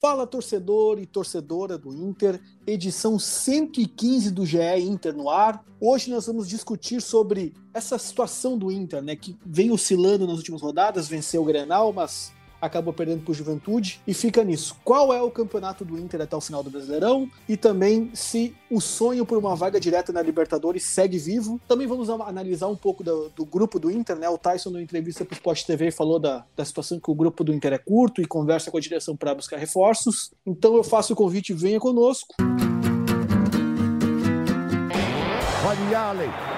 Fala torcedor e torcedora do Inter, edição 115 do GE Inter no ar. Hoje nós vamos discutir sobre essa situação do Inter, né, que vem oscilando nas últimas rodadas, venceu o Grenal, mas acabou perdendo por Juventude e fica nisso. Qual é o campeonato do Inter até o final do Brasileirão e também se o sonho por uma vaga direta na Libertadores segue vivo. Também vamos analisar um pouco do, do grupo do Inter, né? O Tyson, na entrevista para o Sport TV, falou da, da situação que o grupo do Inter é curto e conversa com a direção para buscar reforços. Então eu faço o convite, venha conosco. Olha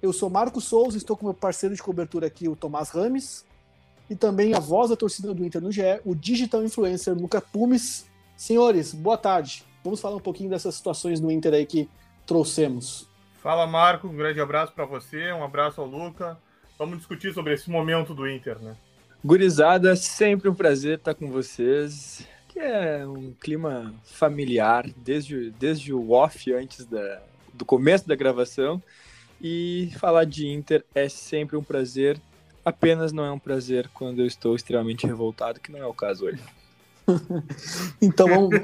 Eu sou Marco Souza, estou com meu parceiro de cobertura aqui, o Tomás Rames, e também a voz da torcida do Inter no GE, o digital influencer Luca Pumes. Senhores, boa tarde. Vamos falar um pouquinho dessas situações no Inter aí que trouxemos. Fala, Marco. Um grande abraço para você, um abraço ao Luca. Vamos discutir sobre esse momento do Inter, né? Gurizada, sempre um prazer estar com vocês. Que é um clima familiar, desde, desde o off, antes da, do começo da gravação. E falar de Inter é sempre um prazer, apenas não é um prazer quando eu estou extremamente revoltado, que não é o caso hoje. então vamos,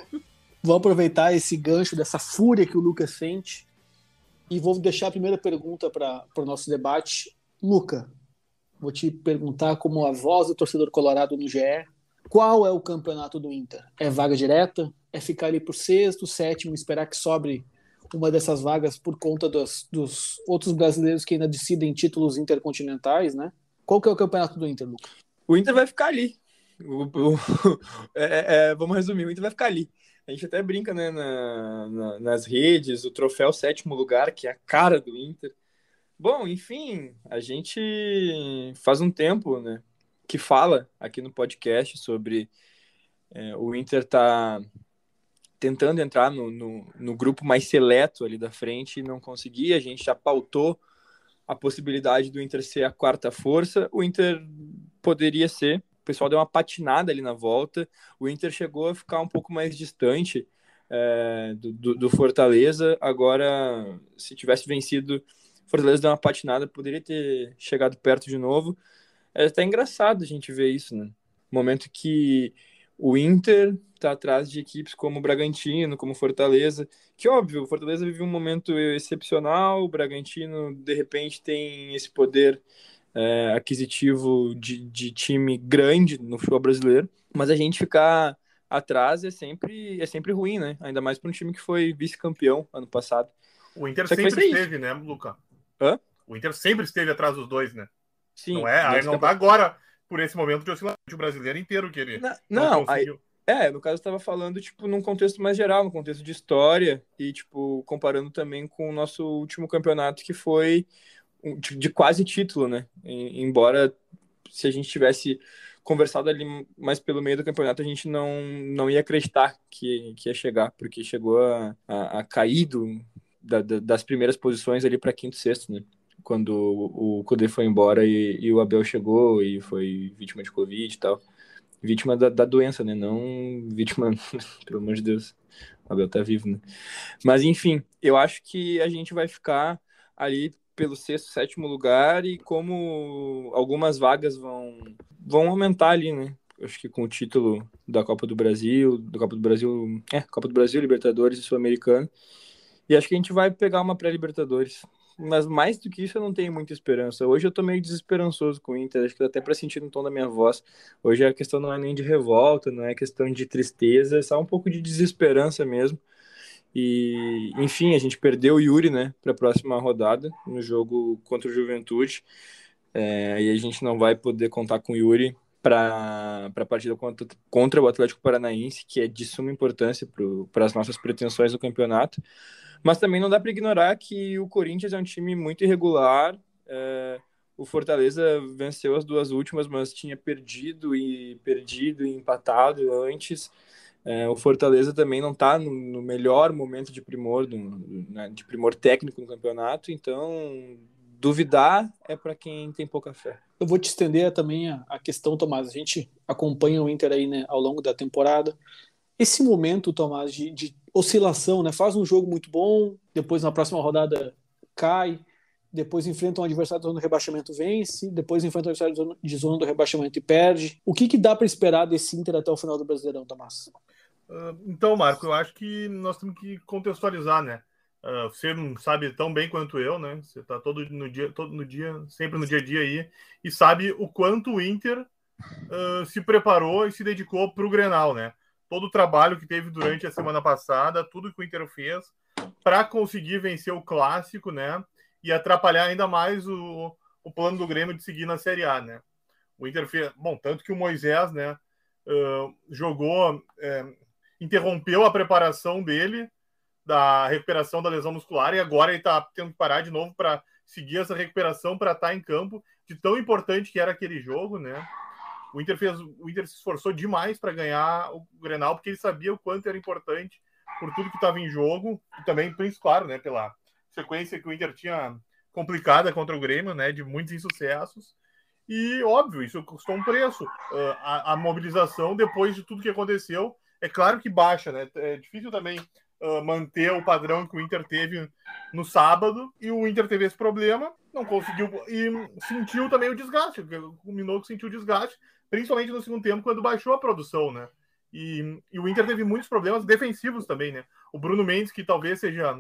vamos aproveitar esse gancho dessa fúria que o Lucas sente e vou deixar a primeira pergunta para o nosso debate. Luca, vou te perguntar como a voz do torcedor colorado no GE, qual é o campeonato do Inter? É vaga direta? É ficar ali por sexto, sétimo, esperar que sobre uma dessas vagas por conta dos, dos outros brasileiros que ainda decidem títulos intercontinentais, né? Qual que é o campeonato do Inter, Lucas? O Inter vai ficar ali. O, o, é, é, vamos resumir, o Inter vai ficar ali. A gente até brinca né, na, na, nas redes, o troféu sétimo lugar, que é a cara do Inter. Bom, enfim, a gente faz um tempo né, que fala aqui no podcast sobre é, o Inter tá tentando entrar no, no, no, grupo mais seleto ali da frente e não conseguia. A gente já pautou a possibilidade do Inter ser a quarta força. O Inter poderia ser. O pessoal deu uma patinada ali na volta. O Inter chegou a ficar um pouco mais distante é, do, do, Fortaleza. Agora, se tivesse vencido, Fortaleza deu uma patinada, poderia ter chegado perto de novo. É até engraçado a gente ver isso, né? Momento que o Inter está atrás de equipes como Bragantino, como Fortaleza, que óbvio, o Fortaleza vive um momento excepcional, o Bragantino de repente tem esse poder é, aquisitivo de, de time grande no futebol brasileiro, mas a gente ficar atrás é sempre é sempre ruim, né? Ainda mais para um time que foi vice-campeão ano passado. O Inter sempre esteve, né, Luca? Hã? O Inter sempre esteve atrás dos dois, né? Sim. Não é? Aí não tá agora por esse momento de oscilação o brasileiro inteiro que ele não, não, não aí, é, no caso eu estava falando tipo num contexto mais geral, no contexto de história e tipo comparando também com o nosso último campeonato que foi de, quase título, né? E, embora se a gente tivesse conversado ali mais pelo meio do campeonato, a gente não, não ia acreditar que, que ia chegar, porque chegou a, a, a cair do, da, da, das primeiras posições ali para quinto sexto, né? quando o Kudê foi embora e, e, o Abel chegou e foi vítima de Covid e tal. Vítima da, da doença, né? Não vítima, pelo amor de Deus. Abel tá vivo, né? Mas enfim, eu acho que a gente vai ficar ali pelo sexto, sétimo lugar e como algumas vagas vão, vão aumentar ali, né? Acho que com o título da Copa do Brasil, da Copa do Brasil, é, Copa do Brasil, Libertadores e Sul-Americano. E acho que a gente vai pegar uma pré-Libertadores mas mais do que isso eu não tenho muita esperança. Hoje eu tô meio desesperançoso com o Inter, acho que dá até para sentir no tom da minha voz. Hoje a questão não é nem de revolta, não é questão de tristeza, é só um pouco de desesperança mesmo. E, enfim, a gente perdeu o Yuri, né, para a próxima rodada, no jogo contra o Juventude. É, e a gente não vai poder contar com o Yuri para a partida contra, contra o Atlético Paranaense, que é de suma importância para as nossas pretensões no campeonato. Mas também não dá para ignorar que o Corinthians é um time muito irregular, é, o Fortaleza venceu as duas últimas, mas tinha perdido e perdido e empatado antes. É, o Fortaleza também não está no, no, melhor momento de primor, do, né, de primor técnico no campeonato, então duvidar é para quem tem pouca fé. Eu vou te estender também a, a, questão, Tomás. A gente acompanha o Inter aí né, ao longo da temporada. Esse momento, Tomás, de, de oscilação, né? Faz um jogo muito bom, depois na próxima rodada cai, depois enfrenta um adversário da zona do rebaixamento vence, depois enfrenta um adversário de zona do rebaixamento e perde. O que, que dá para esperar desse Inter até o final do Brasileirão, Tomás? Uh, então, Marco, eu acho que nós temos que contextualizar, né? Uh, você não sabe tão bem quanto eu, né? Você está todo no dia, todo no dia, sempre no dia a dia aí, e sabe o quanto o Inter uh, se preparou e se dedicou para o Grenal, né? Todo o trabalho que teve durante a semana passada, tudo que o Inter fez para conseguir vencer o clássico, né? e atrapalhar ainda mais o, o plano do Grêmio de seguir na Série A, né? O Inter fez, bom, tanto que o Moisés, né, uh, jogou, é, interrompeu a preparação dele da recuperação da lesão muscular e agora ele está tendo que parar de novo para seguir essa recuperação para estar tá em campo, de tão importante que era aquele jogo, né? O Inter fez, o Inter se esforçou demais para ganhar o Grenal porque ele sabia o quanto era importante por tudo que estava em jogo e também, claro, né, pela sequência que o Inter tinha complicada contra o Grêmio, né, de muitos insucessos. E, óbvio, isso custou um preço. Uh, a, a, mobilização, depois de tudo que aconteceu, é claro que baixa, né? É difícil também uh, manter o padrão que o Inter teve no sábado, e o Inter teve esse problema, não conseguiu, e sentiu também o desgaste, culminou que sentiu o desgaste, principalmente no segundo tempo, quando baixou a produção, né? E, e, o Inter teve muitos problemas defensivos também, né? O Bruno Mendes, que talvez seja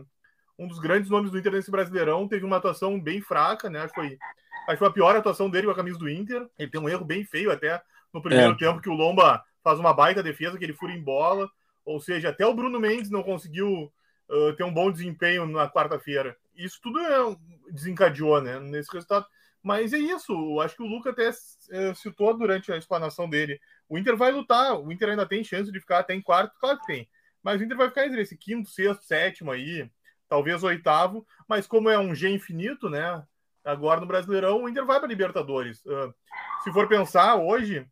um dos grandes nomes do Inter nesse Brasileirão, teve uma atuação bem fraca, né? Acho que foi, acho que foi a pior atuação dele com a camisa do Inter. Ele tem um erro bem feio até no primeiro é. tempo, que o Lomba faz uma baita defesa, que ele fura em bola. Ou seja, até o Bruno Mendes não conseguiu uh, ter um bom desempenho na quarta-feira. Isso tudo é, desencadeou, né? Nesse resultado. Mas é isso, acho que o Luca até uh, citou durante a explanação dele. O Inter vai lutar, o Inter ainda tem chance de ficar até em quarto, claro que tem. Mas o Inter vai ficar entre esse quinto, sexto, sétimo aí talvez oitavo, mas como é um G infinito, né? Agora no Brasileirão, o Inter vai para Libertadores. Uh, se for pensar hoje,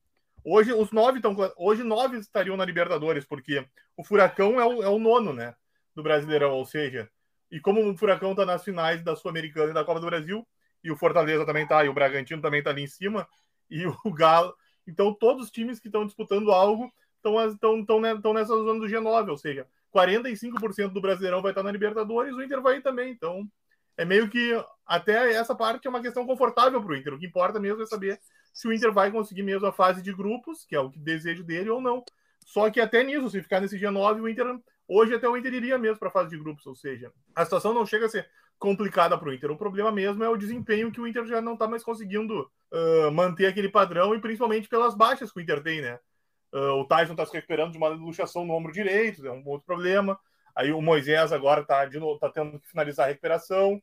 hoje os nove estão. Hoje nove estariam na Libertadores, porque o Furacão é o, é o nono, né? Do Brasileirão, ou seja, e como o Furacão está nas finais da Sul-Americana e da Copa do Brasil, e o Fortaleza também está, e o Bragantino também está ali em cima, e o Galo. Então, todos os times que estão disputando algo estão nessa zona do G9, ou seja, 45% do Brasileirão vai estar na Libertadores, o Inter vai também. Então, é meio que até essa parte é uma questão confortável para o Inter. O que importa mesmo é saber se o Inter vai conseguir mesmo a fase de grupos, que é o que desejo dele, ou não. Só que até nisso, se ficar nesse dia 9, o Inter. Hoje até o Inter iria mesmo para a fase de grupos, ou seja, a situação não chega a ser complicada para o Inter. O problema mesmo é o desempenho que o Inter já não está mais conseguindo uh, manter aquele padrão e principalmente pelas baixas que o Inter tem, né? Uh, o Tyson está se recuperando de uma luxação no ombro direito, é um outro problema. Aí o Moisés agora está tá tendo que finalizar a recuperação.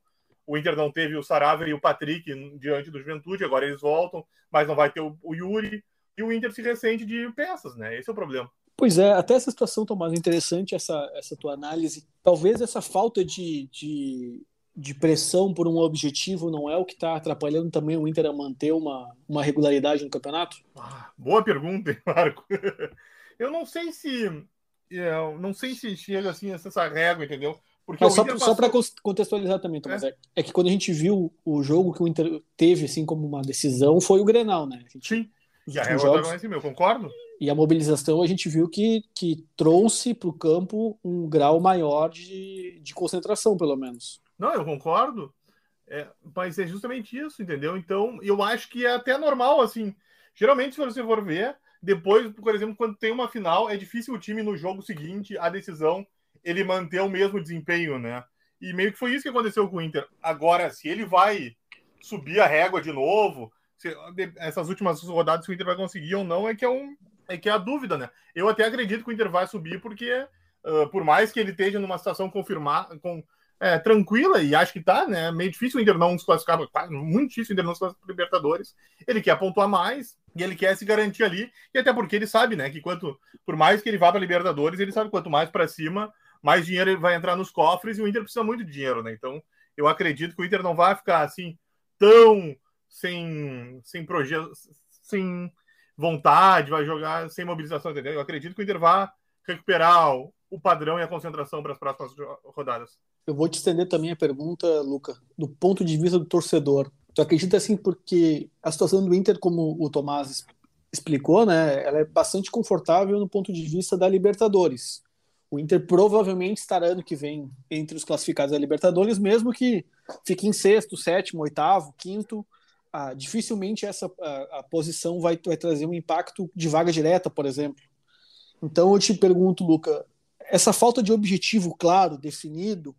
O Inter não teve o Saravia e o Patrick diante do Juventude, agora eles voltam, mas não vai ter o, o Yuri. E o Inter se ressente de peças, né? Esse é o problema. Pois é, até essa situação, Tomás, interessante essa, essa tua análise. Talvez essa falta de, de de pressão por um objetivo não é o que está atrapalhando também o Inter a manter uma, uma regularidade no campeonato? Ah, boa pergunta, hein, Marco. Eu não sei se eu não sei se chega assim essa régua, entendeu? Porque só, passou... só para contextualizar também, Thomas, é. é. que quando a gente viu o jogo que o Inter teve assim como uma decisão foi o Grenal, né? Gente, Sim. A régua em cima, eu concordo. E a mobilização a gente viu que, que trouxe para o campo um grau maior de, de concentração, pelo menos. Não, eu concordo. É, mas é justamente isso, entendeu? Então, eu acho que é até normal, assim. Geralmente, se você for ver, depois, por exemplo, quando tem uma final, é difícil o time no jogo seguinte, a decisão, ele manter o mesmo desempenho, né? E meio que foi isso que aconteceu com o Inter. Agora, se ele vai subir a régua de novo, se, essas últimas rodadas, se o Inter vai conseguir ou não, é que é, um, é que é a dúvida, né? Eu até acredito que o Inter vai subir, porque uh, por mais que ele esteja numa situação confirmada, com é, tranquila e acho que tá, né? Meio difícil o Inter não se classificar, muito difícil o Inter não se classificar para Libertadores. Ele quer pontuar mais e ele quer se garantir ali, e até porque ele sabe, né, que quanto por mais que ele vá para Libertadores, ele sabe quanto mais para cima, mais dinheiro vai entrar nos cofres e o Inter precisa muito de dinheiro, né? Então, eu acredito que o Inter não vai ficar assim tão sem, sem projeto, sem vontade, vai jogar sem mobilização, entendeu? Eu acredito que o Inter vai recuperar o, padrão e a concentração para as próximas rodadas. Eu vou te estender também a pergunta, Luca, do ponto de vista do torcedor. Tu acredita assim porque a situação do Inter, como o Tomás explicou, né, ela é bastante confortável no ponto de vista da Libertadores. O Inter provavelmente estará ano que vem entre os classificados da Libertadores, mesmo que fique em sexto, sétimo, oitavo, quinto. Ah, dificilmente essa a, a posição vai, vai trazer um impacto de vaga direta, por exemplo. Então eu te pergunto, Luca, essa falta de objetivo claro, definido,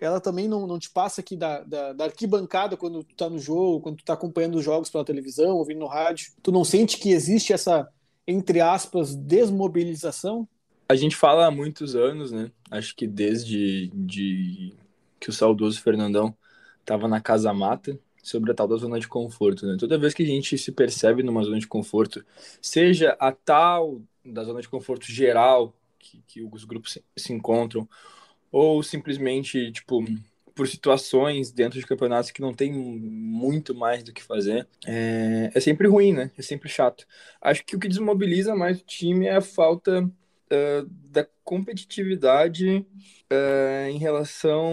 ela também não, não te passa aqui da, da, da arquibancada quando tu tá no jogo, quando tu tá acompanhando os jogos pela televisão, ouvindo no rádio. Tu não sente que existe essa, entre aspas, desmobilização? A gente fala há muitos anos, né? Acho que desde de que o saudoso Fernandão estava na casa mata, sobre a tal da zona de conforto, né? Toda vez que a gente se percebe numa zona de conforto, seja a tal da zona de conforto geral que, que os grupos se, se encontram, ou simplesmente, tipo, por situações dentro de campeonatos que não tem muito mais do que fazer, é, é sempre ruim, né? É sempre chato. Acho que o que desmobiliza mais o time é a falta uh, da competitividade uh, em relação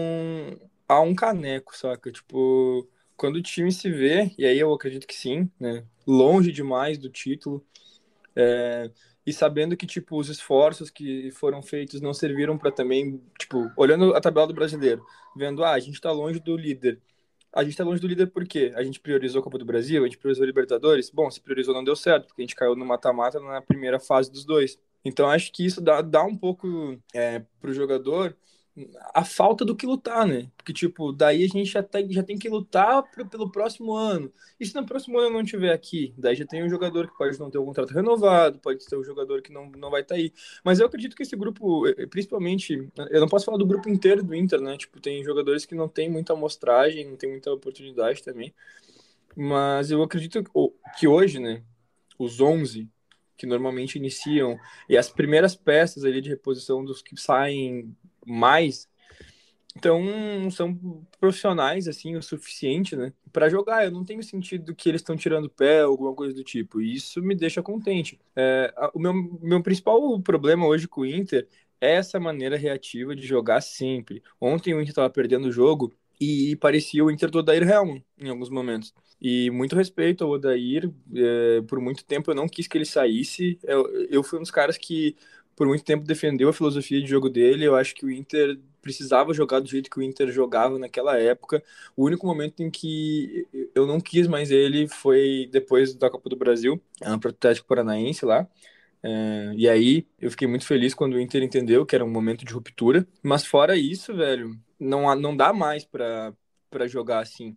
a um caneco, saca? Tipo, quando o time se vê, e aí eu acredito que sim, né? Longe demais do título. É, e sabendo que tipo os esforços que foram feitos não serviram para também tipo olhando a tabela do brasileiro vendo ah a gente está longe do líder a gente está longe do líder por quê a gente priorizou a Copa do Brasil a gente priorizou a Libertadores bom se priorizou não deu certo porque a gente caiu no mata-mata na primeira fase dos dois então acho que isso dá, dá um pouco é, o jogador a falta do que lutar, né? Porque, tipo, daí a gente já tem, já tem que lutar pro, pelo próximo ano. E se no próximo ano não tiver aqui, daí já tem um jogador que pode não ter o um contrato renovado, pode ter um jogador que não, não vai estar tá aí. Mas eu acredito que esse grupo, principalmente, eu não posso falar do grupo inteiro do Inter, né? Tipo, tem jogadores que não tem muita amostragem, não tem muita oportunidade também. Mas eu acredito que hoje, né, os 11 que normalmente iniciam e as primeiras peças ali de reposição dos que saem mais. Então, são profissionais, assim, o suficiente, né? para jogar. Eu não tenho sentido que eles estão tirando pé ou alguma coisa do tipo. E isso me deixa contente. É, o meu, meu principal problema hoje com o Inter é essa maneira reativa de jogar sempre. Ontem o Inter estava perdendo o jogo e parecia o Inter do Odair Helman em alguns momentos. E muito respeito ao Odair, é, por muito tempo eu não quis que ele saísse. Eu, eu fui um dos caras que por muito tempo defendeu a filosofia de jogo dele. Eu acho que o Inter precisava jogar do jeito que o Inter jogava naquela época. O único momento em que eu não quis mais ele foi depois da Copa do Brasil, para o Paranaense lá. É, e aí eu fiquei muito feliz quando o Inter entendeu que era um momento de ruptura. Mas fora isso, velho, não, não dá mais para jogar assim.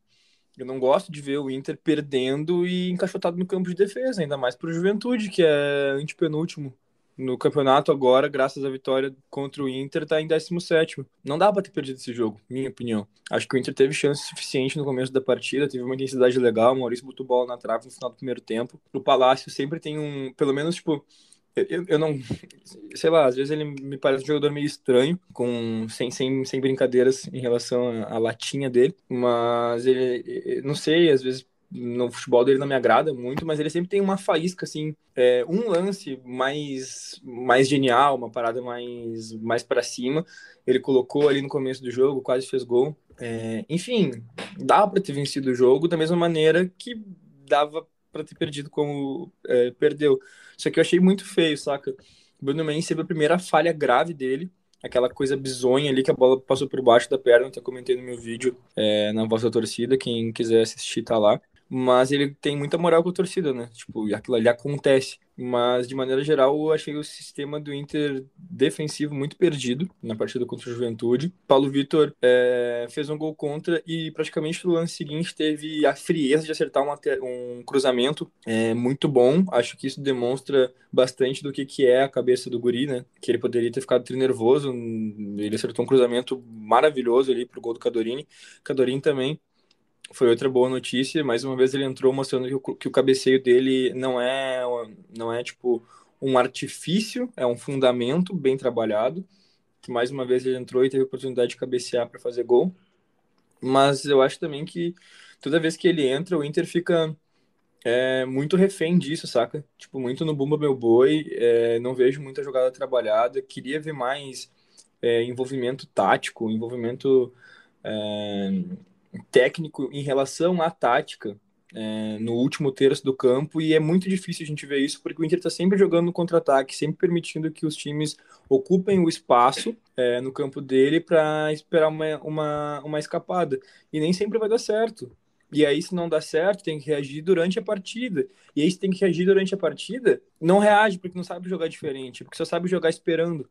Eu não gosto de ver o Inter perdendo e encaixotado no campo de defesa, ainda mais para o Juventude, que é antepenúltimo no campeonato agora, graças à vitória contra o Inter, tá em 17. Não dá para ter perdido esse jogo, minha opinião. Acho que o Inter teve chance suficiente no começo da partida, teve uma intensidade legal, o Maurício botou bola na trave no final do primeiro tempo. O Palácio sempre tem um, pelo menos, tipo, eu, eu não, sei lá, às vezes ele me parece um jogador meio estranho, com sem, sem, sem brincadeiras em relação à latinha dele, mas ele, não sei, às vezes no futebol dele não me agrada muito, mas ele sempre tem uma faísca, assim, é, um lance mais, mais genial, uma parada mais, mais para cima. Ele colocou ali no começo do jogo, quase fez gol. É, enfim, dá para ter vencido o jogo da mesma maneira que dava para ter perdido como é, perdeu. Só que eu achei muito feio, saca? O Bruno Mendes teve a primeira falha grave dele, aquela coisa bizonha ali que a bola passou por baixo da perna, até comentei no meu vídeo é, na voz da torcida, quem quiser assistir tá lá mas ele tem muita moral com a torcida, né? Tipo, aquilo ali acontece. Mas, de maneira geral, eu achei o sistema do Inter defensivo muito perdido na partida contra o Juventude. Paulo Vitor é, fez um gol contra e, praticamente, no lance seguinte, teve a frieza de acertar uma, um cruzamento é, muito bom. Acho que isso demonstra bastante do que, que é a cabeça do Guri, né? Que ele poderia ter ficado nervoso. Ele acertou um cruzamento maravilhoso ali pro gol do Cadorini. Cadorini também foi outra boa notícia. Mais uma vez ele entrou mostrando que o, que o cabeceio dele não é, não é tipo um artifício, é um fundamento bem trabalhado. Que mais uma vez ele entrou e teve a oportunidade de cabecear para fazer gol. mas eu acho também que toda vez que ele entra, o Inter fica é, muito refém disso, saca? Tipo, muito no Bumba Meu Boi, é, não vejo muita jogada trabalhada, queria ver mais é, envolvimento tático, envolvimento é, técnico em relação à tática, é, no último terço do campo e é muito difícil a gente ver isso porque o Inter está sempre jogando no contra-ataque, sempre permitindo que os times ocupem o espaço é, no campo dele para esperar uma, uma, uma escapada e nem sempre vai dar certo. E aí, se não dá certo, tem que reagir durante a partida. E aí, se tem que reagir durante a partida, não reage porque não sabe jogar diferente, porque só sabe jogar esperando.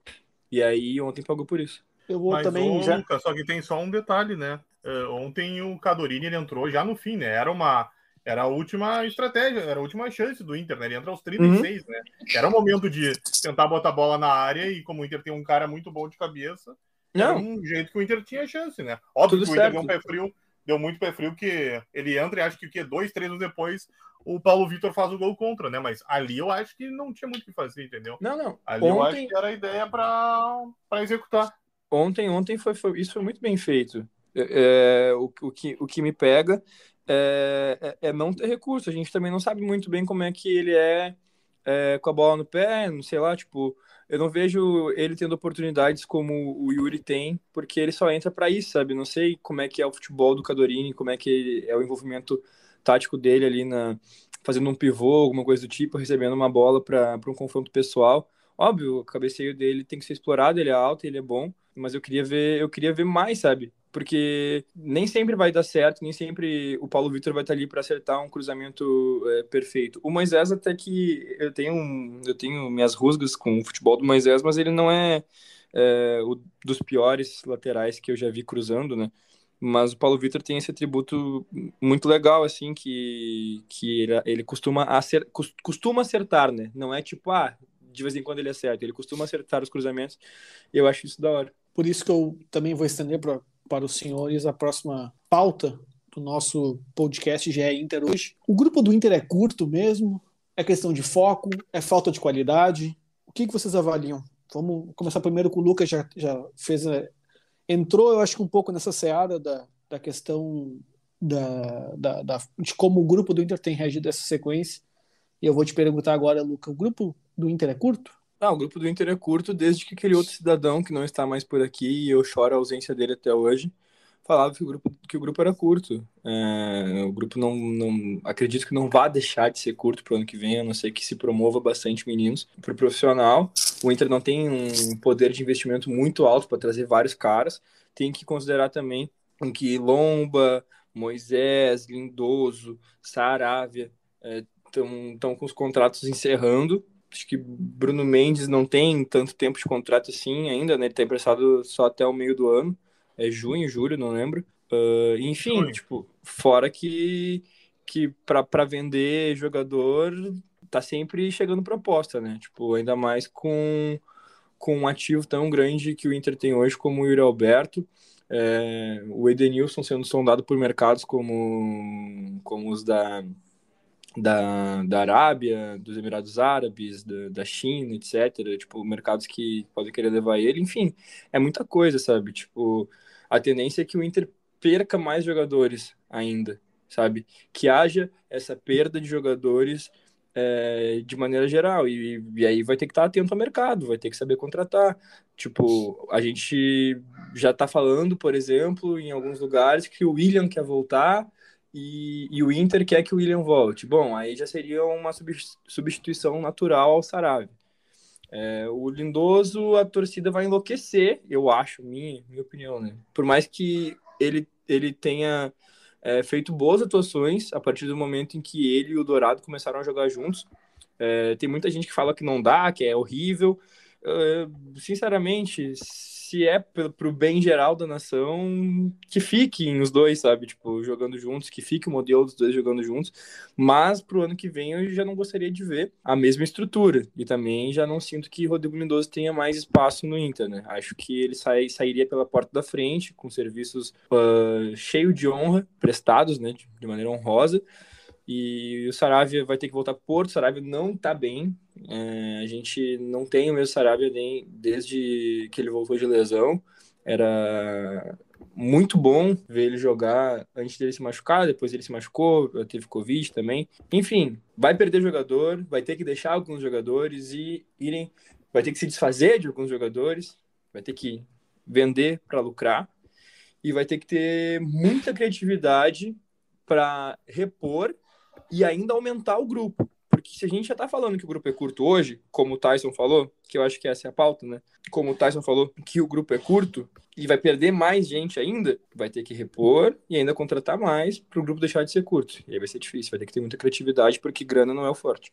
E aí, ontem pagou por isso. Eu vou Mas também. já... só que tem só um detalhe, né? Uh, ontem o Cadorini ele entrou já no fim, né? Era uma era a última estratégia, era a última chance do Inter, né? Ele entra aos 36, uhum. né? Era o momento de tentar botar a bola na área e como o Inter tem um cara muito bom de cabeça, não. era um jeito que o Inter tinha chance, né? Óbvio Tudo que o Inter certo. deu um pé frio, deu muito pé frio que ele entra e acho que o que dois, três anos depois o Paulo Vitor faz o gol contra, né? Mas ali eu acho que não tinha muito o que fazer, entendeu? Não, não. Ali ontem... eu acho que era a ideia para executar. Ontem, ontem foi, foi, isso foi muito bem feito. É, é, o, o, que, o que me pega é, é, é, não ter recurso. A gente também não sabe muito bem como é que ele é, é, com a bola no pé, não sei lá, tipo, eu não vejo ele tendo oportunidades como o Yuri tem, porque ele só entra para isso, sabe? Não sei como é que é o futebol do Cadorini, como é que é o envolvimento tático dele ali na fazendo um pivô, alguma coisa do tipo, recebendo uma bola para um confronto pessoal. Óbvio, o cabeceio dele tem que ser explorado, ele é alto, ele é bom, mas eu queria ver, eu queria ver mais, sabe? Porque nem sempre vai dar certo, nem sempre o Paulo Vitor vai estar ali para acertar um cruzamento é, perfeito. O Moisés até que eu tenho eu tenho minhas rusgas com o futebol do Moisés, mas ele não é, é o dos piores laterais que eu já vi cruzando, né? Mas o Paulo Vitor tem esse atributo muito legal, assim, que, que ele, ele costuma, acer, costuma acertar, né? Não é tipo, ah, de vez em quando ele acerta, ele costuma acertar os cruzamentos, e eu acho isso da hora. Por isso que eu também vou estender para para os senhores a próxima pauta do nosso podcast GE Inter hoje. O grupo do Inter é curto mesmo? É questão de foco? É falta de qualidade? O que, que vocês avaliam? Vamos começar primeiro com o Lucas, já, já fez. É, entrou, eu acho que um pouco nessa seara da, da questão da, da, da, de como o grupo do Inter tem reagido essa sequência. E eu vou te perguntar agora, Lucas: o grupo do Inter é curto? Ah, o grupo do Inter é curto desde que aquele outro cidadão que não está mais por aqui e eu choro a ausência dele até hoje falava que o grupo, que o grupo era curto. É, o grupo não, não acredito que não vá deixar de ser curto para o ano que vem, a não ser que se promova bastante meninos para o profissional. O Inter não tem um poder de investimento muito alto para trazer vários caras. Tem que considerar também que Lomba, Moisés, Lindoso, Saravia estão é, com os contratos encerrando acho que Bruno Mendes não tem tanto tempo de contrato assim ainda, né? Ele tá emprestado só até o meio do ano. É junho, julho, não lembro. Uh, enfim, junho. tipo, fora que, que para vender jogador tá sempre chegando proposta, né? Tipo, ainda mais com, com um ativo tão grande que o Inter tem hoje como o Yuri Alberto. É, o Edenilson sendo sondado por mercados como, como os da, da, da Arábia, dos Emirados Árabes, da, da China, etc. Tipo, mercados que podem querer levar ele. Enfim, é muita coisa, sabe? Tipo, a tendência é que o Inter perca mais jogadores ainda, sabe? Que haja essa perda de jogadores é, de maneira geral. E, e, aí vai ter que estar atento ao mercado, vai ter que saber contratar. Tipo, a gente já está falando, por exemplo, em alguns lugares que o William quer voltar e, e, o Inter quer que o William volte. Bom, aí já seria uma substituição natural ao Sarabia. É, o Lindoso, a torcida vai enlouquecer, eu acho, minha, minha opinião, né? Por mais que ele, ele tenha é, feito boas atuações a partir do momento em que ele e o Dourado começaram a jogar juntos. É, tem muita gente que fala que não dá, que é horrível. É, sinceramente, se é pro bem geral da nação, que fiquem os dois, sabe? Tipo, jogando juntos, que fique o modelo dos dois jogando juntos. Mas pro ano que vem eu já não gostaria de ver a mesma estrutura. E também já não sinto que Rodrigo Lindoso tenha mais espaço no Inter, né? Acho que ele sai, sairia pela porta da frente, com serviços uh, cheio de honra, prestados, né? De, maneira honrosa. E o Saravia vai ter que voltar para Porto. O Saravia não está bem. É, a gente não tem o mesmo Saravia nem desde que ele voltou de lesão. Era muito bom ver ele jogar antes dele se machucar, depois ele se machucou, teve Covid também. Enfim, vai perder jogador, vai ter que deixar alguns jogadores e irem. Vai ter que se desfazer de alguns jogadores, vai ter que vender para lucrar e vai ter que ter muita criatividade para repor e ainda aumentar o grupo. Porque se a gente já tá falando que o grupo é curto hoje, como o Tyson falou, que eu acho que essa é a pauta, né? Como o Tyson falou que o grupo é curto e vai perder mais gente ainda, vai ter que repor e ainda contratar mais para o grupo deixar de ser curto. E aí vai ser difícil, vai ter que ter muita criatividade porque grana não é o forte.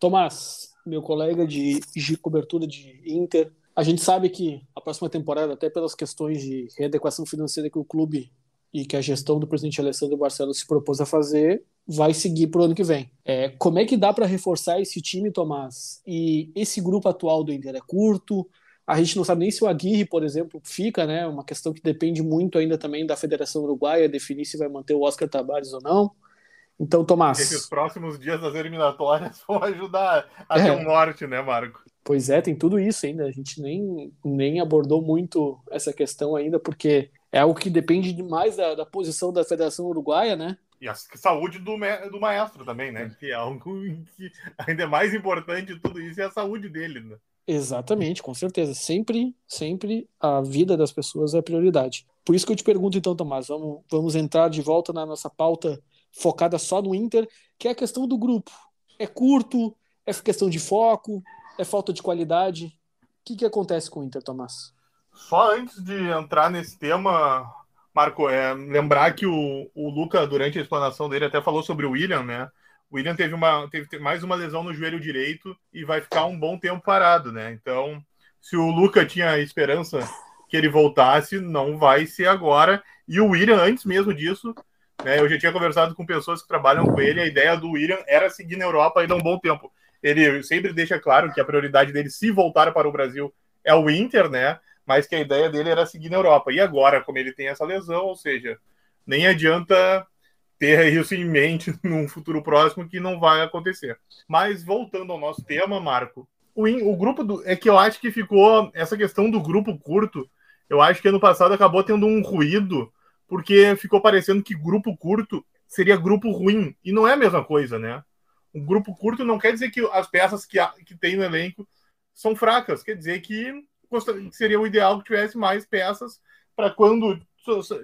Tomás, meu colega de, de cobertura de Inter, a gente sabe que a próxima temporada, até pelas questões de readequação financeira que o clube e que a gestão do presidente Alessandro Barcelos se propôs a fazer, vai seguir para o ano que vem. É, como é que dá para reforçar esse time, Tomás? E esse grupo atual do Inter é curto? A gente não sabe nem se o Aguirre, por exemplo, fica, né? Uma questão que depende muito ainda também da Federação Uruguaia definir se vai manter o Oscar Tabares ou não. Então, Tomás. Esses próximos dias das eliminatórias vão ajudar a ter é. um norte, né, Marco? Pois é, tem tudo isso ainda. A gente nem, nem abordou muito essa questão ainda, porque é algo que depende demais da, da posição da Federação Uruguaia, né? E a saúde do, do maestro também, né? Que é algo que ainda é mais importante de tudo isso é a saúde dele, né? Exatamente, com certeza. Sempre, sempre a vida das pessoas é prioridade. Por isso que eu te pergunto, então, Tomás, vamos, vamos entrar de volta na nossa pauta focada só no Inter, que é a questão do grupo. É curto, é questão de foco, é falta de qualidade. O que, que acontece com o Inter, Tomás? Só antes de entrar nesse tema, Marco, é lembrar que o, o Luca, durante a explanação dele, até falou sobre o William, né? O William teve, uma, teve mais uma lesão no joelho direito e vai ficar um bom tempo parado, né? Então, se o Luca tinha esperança que ele voltasse, não vai ser agora. E o William, antes mesmo disso, né, eu já tinha conversado com pessoas que trabalham com ele, a ideia do William era seguir na Europa ainda um bom tempo. Ele sempre deixa claro que a prioridade dele, se voltar para o Brasil, é o Inter, né? Mas que a ideia dele era seguir na Europa. E agora, como ele tem essa lesão, ou seja, nem adianta ter isso em mente num futuro próximo que não vai acontecer. Mas voltando ao nosso tema, Marco, o, o grupo do, é que eu acho que ficou essa questão do grupo curto. Eu acho que ano passado acabou tendo um ruído porque ficou parecendo que grupo curto seria grupo ruim e não é a mesma coisa, né? Um grupo curto não quer dizer que as peças que, que tem no elenco são fracas, quer dizer que seria o ideal que tivesse mais peças para quando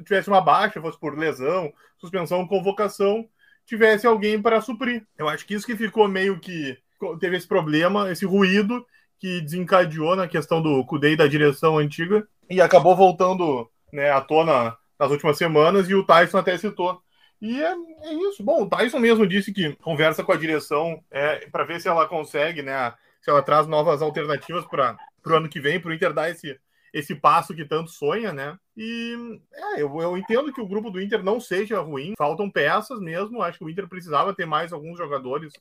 tivesse uma baixa, fosse por lesão, suspensão, convocação, tivesse alguém para suprir. Eu acho que isso que ficou meio que teve esse problema, esse ruído que desencadeou na questão do Cudê e da direção antiga e acabou voltando né, à tona nas últimas semanas e o Tyson até citou. E é, é isso. Bom, o Tyson mesmo disse que conversa com a direção é, para ver se ela consegue, né, se ela traz novas alternativas para o ano que vem, para o Inter dar esse, esse passo que tanto sonha, né? E é, eu, eu entendo que o grupo do Inter não seja ruim, faltam peças mesmo. Acho que o Inter precisava ter mais alguns jogadores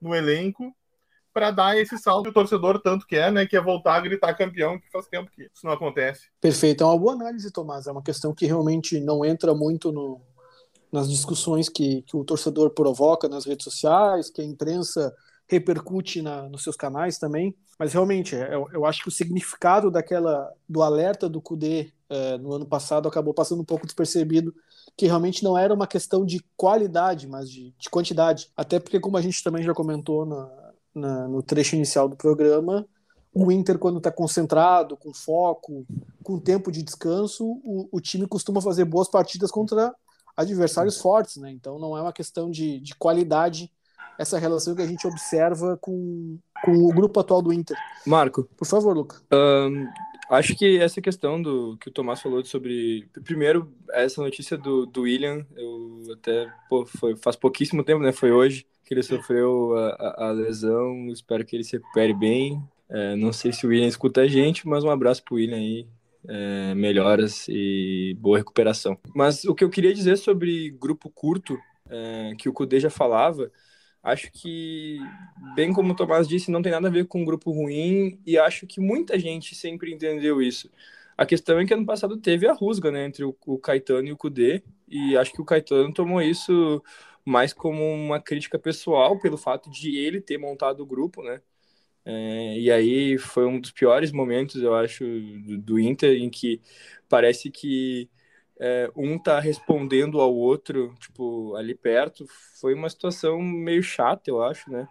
no elenco para dar esse salto que o torcedor tanto quer, né? Que é voltar a gritar campeão, que faz tempo que isso não acontece. Perfeito, é uma boa análise, Tomás. É uma questão que realmente não entra muito no, nas discussões que, que o torcedor provoca nas redes sociais, que a imprensa repercute na, nos seus canais também. Mas realmente, é, eu, eu, acho que o significado daquela do alerta do Kudê é, no ano passado acabou passando um pouco despercebido, que realmente não era uma questão de qualidade, mas de, de quantidade. Até porque, como a gente também já comentou na, na, no trecho inicial do programa, o Inter, quando está concentrado, com foco, com tempo de descanso, o, o, time costuma fazer boas partidas contra adversários fortes, né? Então não é uma questão de, de qualidade essa relação que a gente observa com, com o grupo atual do Inter. Marco. Por favor, Luca. Um, acho que essa questão do que o Tomás falou sobre. Primeiro, essa notícia do, do William, eu até pô, foi, faz pouquíssimo tempo, né? Foi hoje que ele sofreu a, a, a lesão. Espero que ele se recupere bem. É, não sei se o William escuta a gente, mas um abraço pro William aí. É, melhoras e boa recuperação. Mas o que eu queria dizer sobre grupo curto, é, que o Kudê já falava, Acho que, bem como o Tomás disse, não tem nada a ver com um grupo ruim e acho que muita gente sempre entendeu isso. A questão é que ano passado teve a rusga né, entre o, Caetano e o Kudê, e acho que o Caetano tomou isso mais como uma crítica pessoal pelo fato de ele ter montado o grupo, né? É, e aí foi um dos piores momentos, eu acho, do, do Inter, em que parece que é, um tá respondendo ao outro, tipo, ali perto, foi uma situação meio chata, eu acho, né?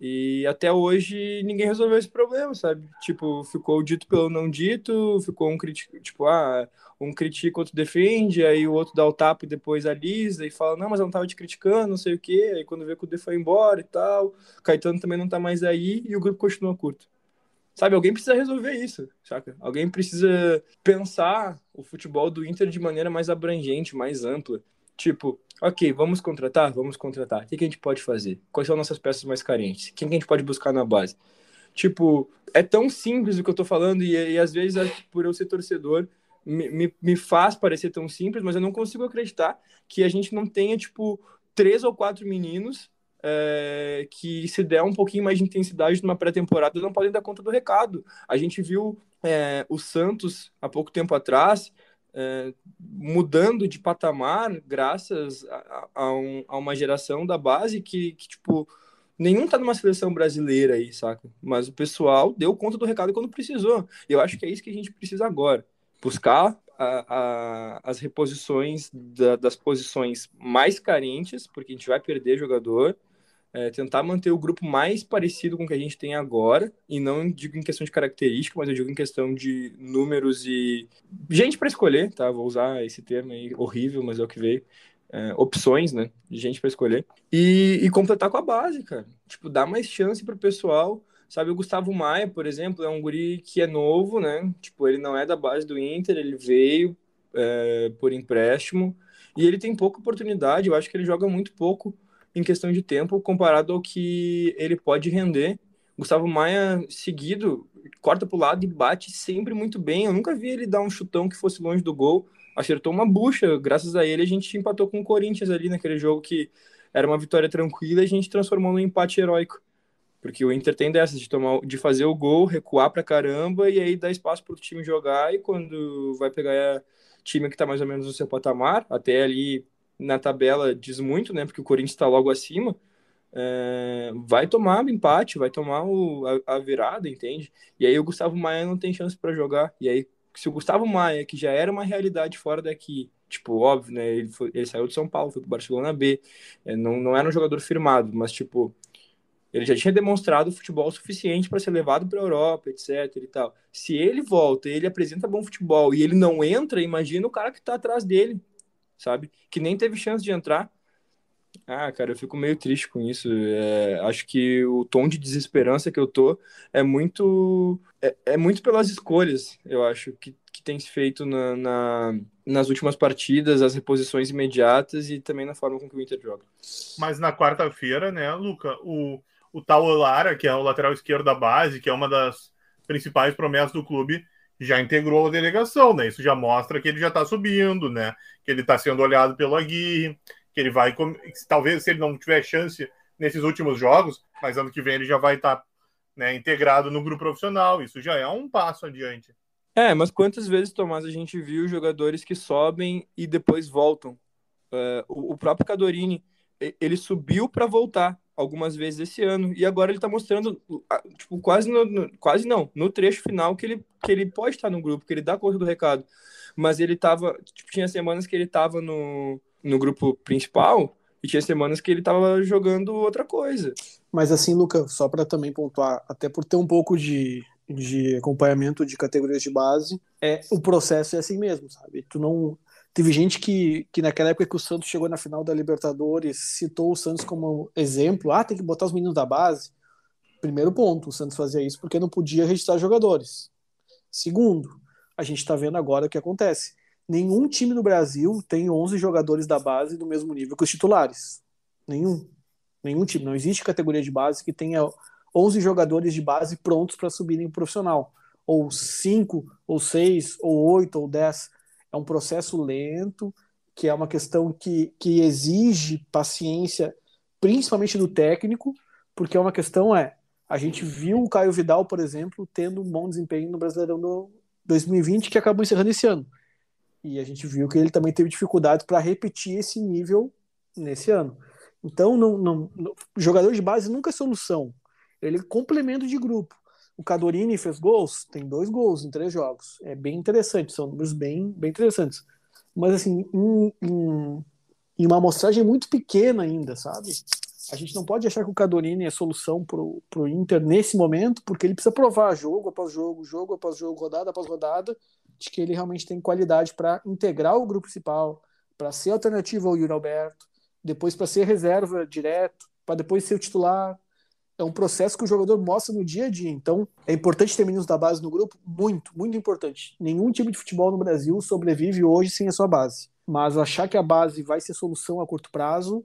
E até hoje ninguém resolveu esse problema, sabe? Tipo, ficou dito pelo não dito, ficou um crítico, tipo, ah, um critica, outro defende, aí o outro dá o tapa e depois alisa e fala, não, mas eu não tava te criticando, não sei o quê. Aí quando vê que o D foi embora e tal, Caetano também não tá mais aí e o grupo continua curto. Sabe, alguém precisa resolver isso, saca? Alguém precisa pensar o futebol do Inter de maneira mais abrangente, mais ampla. Tipo, ok, vamos contratar? Vamos contratar. O que, a gente pode fazer? Quais são nossas peças mais carentes? Quem que a gente pode buscar na base? Tipo, é tão simples o que eu tô falando e, e às vezes, por eu ser torcedor, me, me, me faz parecer tão simples, mas eu não consigo acreditar que a gente não tenha, tipo, três ou quatro meninos é, que se der um pouquinho mais de intensidade numa pré-temporada não podem dar conta do recado. A gente viu é, o Santos há pouco tempo atrás é, mudando de patamar graças a, a, um, a, uma geração da base que, que, tipo, nenhum tá numa seleção brasileira aí, saca? Mas o pessoal deu conta do recado quando precisou. E eu acho que é isso que a gente precisa agora. Buscar a, as reposições da, das posições mais carentes, porque a gente vai perder jogador, é, tentar manter o grupo mais parecido com o que a gente tem agora, e não digo em questão de característica, mas eu digo em questão de números e gente para escolher, tá? Vou usar esse termo aí horrível, mas é o que veio. É, opções, né? De gente para escolher. E, e, completar com a base, cara. Tipo, dar mais chance pro pessoal. Sabe, o Gustavo Maia, por exemplo, é um guri que é novo, né? Tipo, ele não é da base do Inter, ele veio é, por empréstimo. E ele tem pouca oportunidade, eu acho que ele joga muito pouco em questão de tempo comparado ao que ele pode render. Gustavo Maia, seguido, corta para o lado e bate sempre muito bem. Eu nunca vi ele dar um chutão que fosse longe do gol. Acertou uma bucha. Graças a ele, a gente empatou com o Corinthians ali naquele jogo que era uma vitória tranquila e a gente transformou num empate heróico. Porque o Inter tem dessas de, tomar, de fazer o gol, recuar para caramba e aí dar espaço para o time jogar. E quando vai pegar time que está mais ou menos no seu patamar, até ali na tabela diz muito, né? Porque o Corinthians está logo acima. É, vai tomar empate, vai tomar o, a, a, virada, entende? E aí o Gustavo Maia não tem chance para jogar. E aí, se o Gustavo Maia, que já era uma realidade fora daqui, tipo, óbvio, né? Ele, foi, ele saiu de São Paulo, foi pro Barcelona B, é, não, não era um jogador firmado, mas tipo, ele já tinha demonstrado futebol suficiente para ser levado para a Europa, etc e tal. Se ele volta, ele apresenta bom futebol e ele não entra, imagina o cara que está atrás dele, sabe? Que nem teve chance de entrar. Ah, cara, eu fico meio triste com isso. É, acho que o tom de desesperança que eu tô é muito é, é muito pelas escolhas, eu acho, que, que tem se feito na, na, nas últimas partidas, as reposições imediatas e também na forma com que o Inter joga. Mas na quarta-feira, né, Luca, o, o Tal Lara, que é o lateral esquerdo da base, que é uma das principais promessas do clube, já integrou a delegação, né? Isso já mostra que ele já está subindo, né? Que ele está sendo olhado pelo Aguirre, que ele vai, talvez se ele não tiver chance nesses últimos jogos, mas ano que vem ele já vai estar tá, né, integrado no grupo profissional. Isso já é um passo adiante. É, mas quantas vezes, Tomás, a gente viu jogadores que sobem e depois voltam? Uh, o, o próprio Cadorini, ele subiu para voltar algumas vezes esse ano. E agora ele tá mostrando, tipo, quase, no, no, quase não, no trecho final que ele, que ele pode estar no grupo, que ele dá conta do recado. Mas ele tava, tipo, tinha semanas que ele tava no, no grupo principal e tinha semanas que ele tava jogando outra coisa. Mas assim, Luca, só para também pontuar, até por ter um pouco de, de acompanhamento de categorias de base, é o processo é assim mesmo, sabe? Tu não Teve gente que, que naquela época que o Santos chegou na final da Libertadores citou o Santos como exemplo. Ah, tem que botar os meninos da base. Primeiro ponto, o Santos fazia isso porque não podia registrar jogadores. Segundo, a gente está vendo agora o que acontece. Nenhum time no Brasil tem 11 jogadores da base do mesmo nível que os titulares. Nenhum. Nenhum time. Não existe categoria de base que tenha 11 jogadores de base prontos para subirem profissional. Ou 5, ou 6, ou 8, ou 10 é um processo lento, que é uma questão que, que exige paciência, principalmente do técnico, porque é uma questão é, a gente viu o Caio Vidal, por exemplo, tendo um bom desempenho no Brasileirão do 2020, que acabou encerrando esse ano. E a gente viu que ele também teve dificuldades para repetir esse nível nesse ano. Então, não, não, jogador de base nunca é solução. Ele é complemento de grupo. O Cadorini fez gols, tem dois gols em três jogos. É bem interessante, são números bem, bem interessantes. mas assim, em, em, em uma amostragem muito pequena ainda, sabe? A gente não pode achar que o Cadorini é solução pro, pro Inter nesse momento, porque ele precisa provar jogo após jogo, jogo após jogo, rodada após rodada, de que ele realmente tem qualidade para integrar o grupo principal, para ser alternativa ao Yuri Alberto, depois para ser reserva direto, para depois ser o titular. É um processo que o jogador mostra no dia a dia. Então, é importante ter meninos da base no grupo? Muito, muito importante. Nenhum time de futebol no Brasil sobrevive hoje sem a sua base. Mas achar que a base vai ser solução a curto prazo,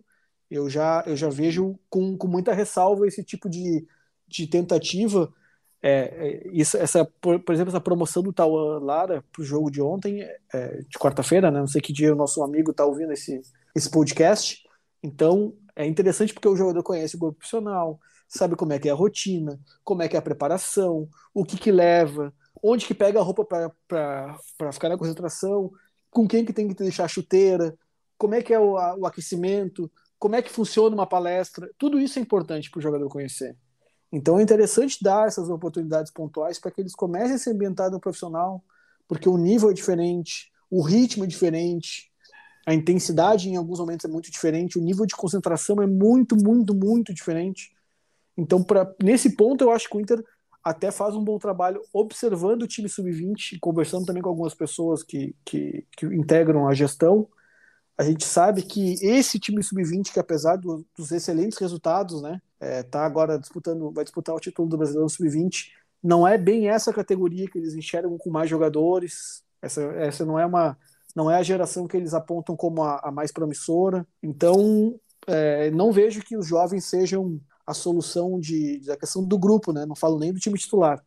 eu já, eu já vejo com, com muita ressalva esse tipo de, de tentativa. É, é isso, essa, por, por, exemplo, essa promoção do Tauan Lara para o jogo de ontem, é, de quarta-feira, né? não sei que dia o nosso amigo está ouvindo esse, esse podcast. Então, é interessante porque o jogador conhece o grupo profissional, sabe como é que é a rotina, como é que é a preparação, o que que leva, onde que pega a roupa para ficar na concentração, com quem que tem que deixar a chuteira, como é que é o, a, o aquecimento, como é que funciona uma palestra, tudo isso é importante para o jogador conhecer. Então é interessante dar essas oportunidades pontuais para que eles comecem a se ambientar no profissional, porque o nível é diferente, o ritmo é diferente, a intensidade em alguns momentos é muito diferente, o nível de concentração é muito, muito, muito diferente. Então, pra, nesse ponto, eu acho que o Inter até faz um bom trabalho observando o time sub-20, conversando também com algumas pessoas que, que, que integram a gestão, a gente sabe que esse time sub-20, que apesar do, dos excelentes resultados, né, é, tá agora disputando, vai disputar o título do Brasileiro sub-20, não é bem essa categoria que eles enxergam com mais jogadores. Essa, essa não é uma, não é a geração que eles apontam como a, a mais promissora. Então, é, não vejo que os jovens sejam a solução de, da questão do grupo, né? Não falo nem do time titular.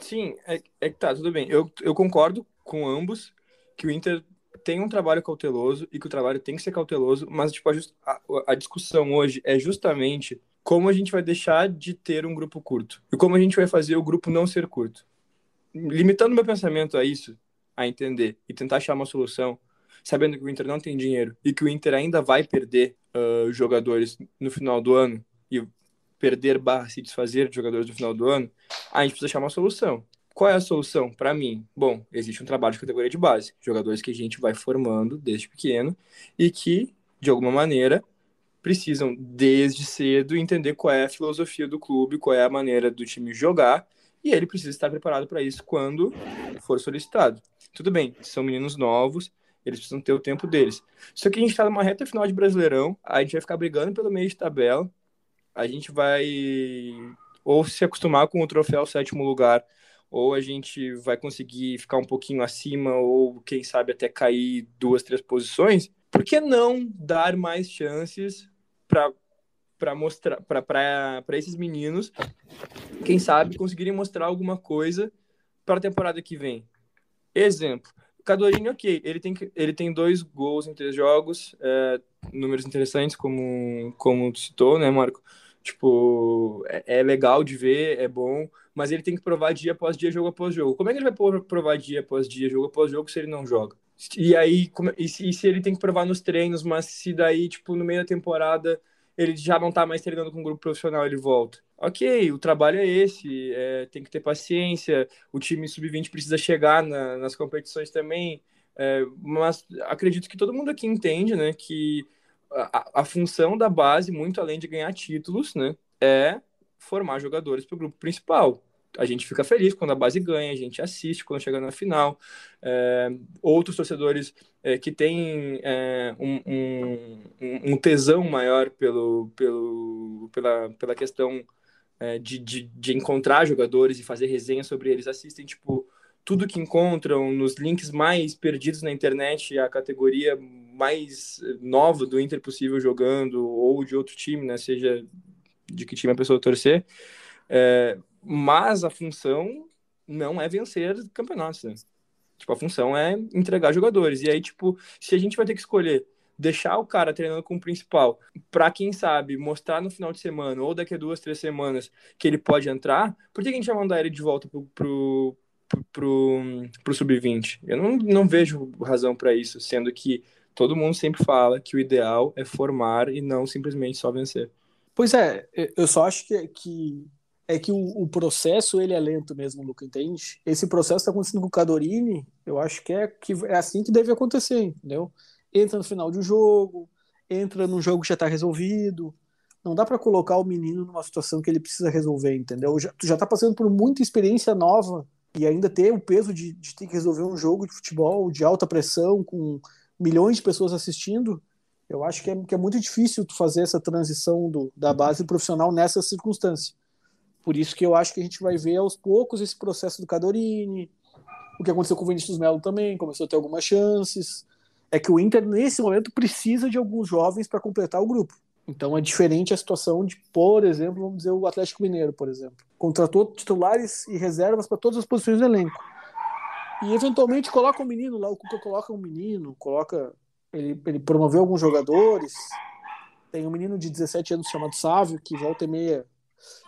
Sim, é, é que tá, tudo bem. Eu, eu concordo com ambos que o Inter tem um trabalho cauteloso e que o trabalho tem que ser cauteloso, mas tipo, a, a, discussão hoje é justamente como a gente vai deixar de ter um grupo curto e como a gente vai fazer o grupo não ser curto. Limitando meu pensamento a isso, a entender e tentar achar uma solução, sabendo que o Inter não tem dinheiro e que o Inter ainda vai perder uh, jogadores no final do ano e perder barra se desfazer de jogadores no final do ano, a gente precisa achar uma solução. Qual é a solução? Para mim, bom, existe um trabalho de categoria de base, jogadores que a gente vai formando desde pequeno e que, de alguma maneira, precisam desde cedo entender qual é a filosofia do clube, qual é a maneira do time jogar, e ele precisa estar preparado para isso quando for solicitado. Tudo bem, são meninos novos, eles precisam ter o tempo deles. Só que a gente está numa reta final de Brasileirão, a gente vai ficar brigando pelo meio de tabela, a gente vai ou se acostumar com o troféu sétimo lugar ou a gente vai conseguir ficar um pouquinho acima, ou quem sabe até cair duas, três posições, por que não dar mais chances para para mostrar para esses meninos, quem sabe conseguirem mostrar alguma coisa para a temporada que vem. Exemplo, Cadorini, ok, ele tem, ele tem dois gols em três jogos, é, números interessantes, como, como citou, né, Marco? Tipo, é, é, legal de ver, é bom, mas ele tem que provar dia após dia, jogo após jogo. Como é que ele vai provar dia após dia, jogo após jogo, se ele não joga? E aí, como, e, se, e se ele tem que provar nos treinos, mas se daí, tipo, no meio da temporada ele já não tá mais treinando com um grupo profissional, ele volta. Ok, o trabalho é esse, é, tem que ter paciência, o time sub-20 precisa chegar na, nas competições também, é, mas acredito que todo mundo aqui entende, né, que a, a função da base, muito além de ganhar títulos, né, é formar jogadores para o grupo principal. A gente fica feliz quando a base ganha, a gente assiste quando chega na final. É, outros torcedores é, que têm é, um, um, um, tesão maior pelo, pelo, pela, pela questão é, de, de, de encontrar jogadores e fazer resenha sobre eles, assistem, tipo, tudo que encontram nos links mais perdidos na internet, a categoria mais nova do Inter possível jogando, ou de outro time, né? Seja de que time a pessoa torcer. É, mas a função não é vencer campeonatos, né? Tipo, a função é entregar jogadores. E aí, tipo, se a gente vai ter que escolher deixar o cara treinando com o principal, para quem sabe, mostrar no final de semana ou daqui a duas, três semanas que ele pode entrar, por que a gente vai mandar ele de volta pro, pro, pro, pro sub-20. Eu não, não vejo razão para isso, sendo que todo mundo sempre fala que o ideal é formar e não simplesmente só vencer. Pois é, eu só acho que, que é que o, o, processo ele é lento mesmo, Luca, entende? Esse processo está acontecendo com o Cadorini, eu acho que é, que é assim que deve acontecer, entendeu? Entra no final de um jogo, entra num jogo que já está resolvido. Não dá para colocar o menino numa situação que ele precisa resolver, entendeu? Já, tu já está passando por muita experiência nova e ainda ter o peso de, de ter que resolver um jogo de futebol de alta pressão com milhões de pessoas assistindo, eu acho que é, que é muito difícil tu fazer essa transição do, da base profissional nessa circunstância. Por isso que eu acho que a gente vai ver aos poucos esse processo do Cadorini, o que aconteceu com o Vinícius Melo também, começou a ter algumas chances. É que o Inter, nesse momento, precisa de alguns jovens para completar o grupo. Então é diferente a situação de, por exemplo, vamos dizer, o Atlético Mineiro, por exemplo. Contratou titulares e reservas para todas as posições do elenco. E eventualmente coloca um menino lá, o Cuca coloca um menino, coloca. Ele, ele promoveu alguns jogadores. Tem um menino de 17 anos chamado Sávio, que volta e meia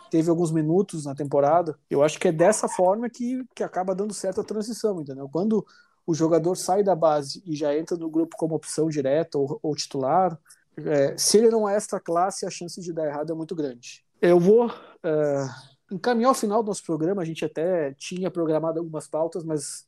teve alguns minutos na temporada. Eu acho que é dessa forma que, que acaba dando certa transição, entendeu? Quando o jogador sai da base e já entra no grupo como opção direta ou, ou titular, é, se ele não é extra classe, a chance de dar errado é muito grande. Eu vou é, encaminhar o final do nosso programa. A gente até tinha programado algumas pautas, mas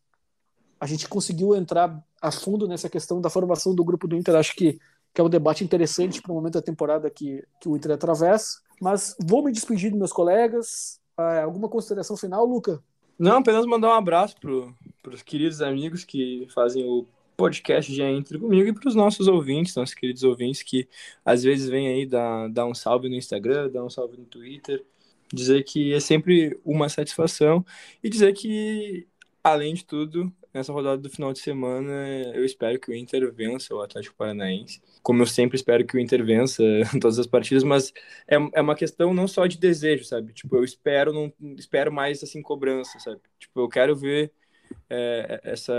a gente conseguiu entrar a fundo nessa questão da formação do grupo do Inter. Acho que, que é um debate interessante para o momento da temporada que, que o Inter atravessa. Mas vou me despedir dos meus colegas. Ah, alguma consideração final, Luca? Não, apenas mandar um abraço para os queridos amigos que fazem o podcast já entre comigo e para os nossos ouvintes, nossos queridos ouvintes que às vezes vêm aí dar, dar um salve no Instagram, dar um salve no Twitter, dizer que é sempre uma satisfação e dizer que, além de tudo, nessa rodada do final de semana, eu espero que o Inter vença o Atlético Paranaense. Como eu sempre espero que o Inter vença todas as partidas, mas é, é uma questão não só de desejo, sabe? Tipo, eu espero, não espero mais assim cobrança, sabe? Tipo, eu quero ver é, essa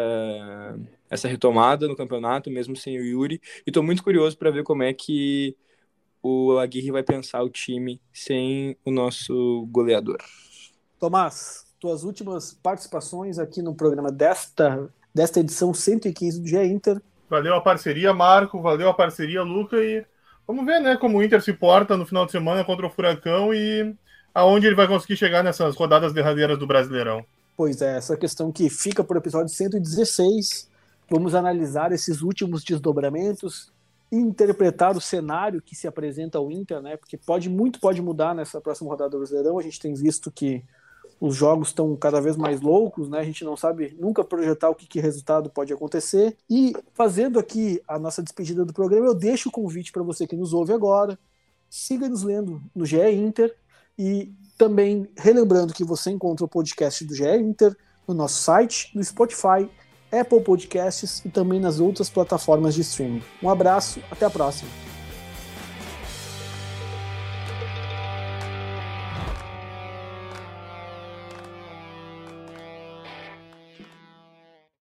essa retomada no campeonato, mesmo sem o Yuri, e estou muito curioso para ver como é que o Aguirre vai pensar o time sem o nosso goleador. Tomás, tuas últimas participações aqui no programa desta, desta edição 115 do GE Inter. Valeu a parceria, Marco, valeu a parceria, Luca, e vamos ver né, como o Inter se porta no final de semana contra o Furacão e aonde ele vai conseguir chegar nessas rodadas derradeiras do Brasileirão. Pois é, essa questão que fica por episódio 116. Vamos analisar esses últimos desdobramentos, interpretar o cenário que se apresenta ao Inter, né? Porque pode muito pode mudar nessa próxima rodada do Brasileirão. A gente tem visto que os jogos estão cada vez mais loucos, né? A gente não sabe nunca projetar o que, que resultado pode acontecer. E fazendo aqui a nossa despedida do programa, eu deixo o convite para você que nos ouve agora. Siga nos lendo no GE Inter e também relembrando que você encontra o podcast do GE Inter no nosso site, no Spotify, Apple Podcasts e também nas outras plataformas de streaming. Um abraço, até a próxima.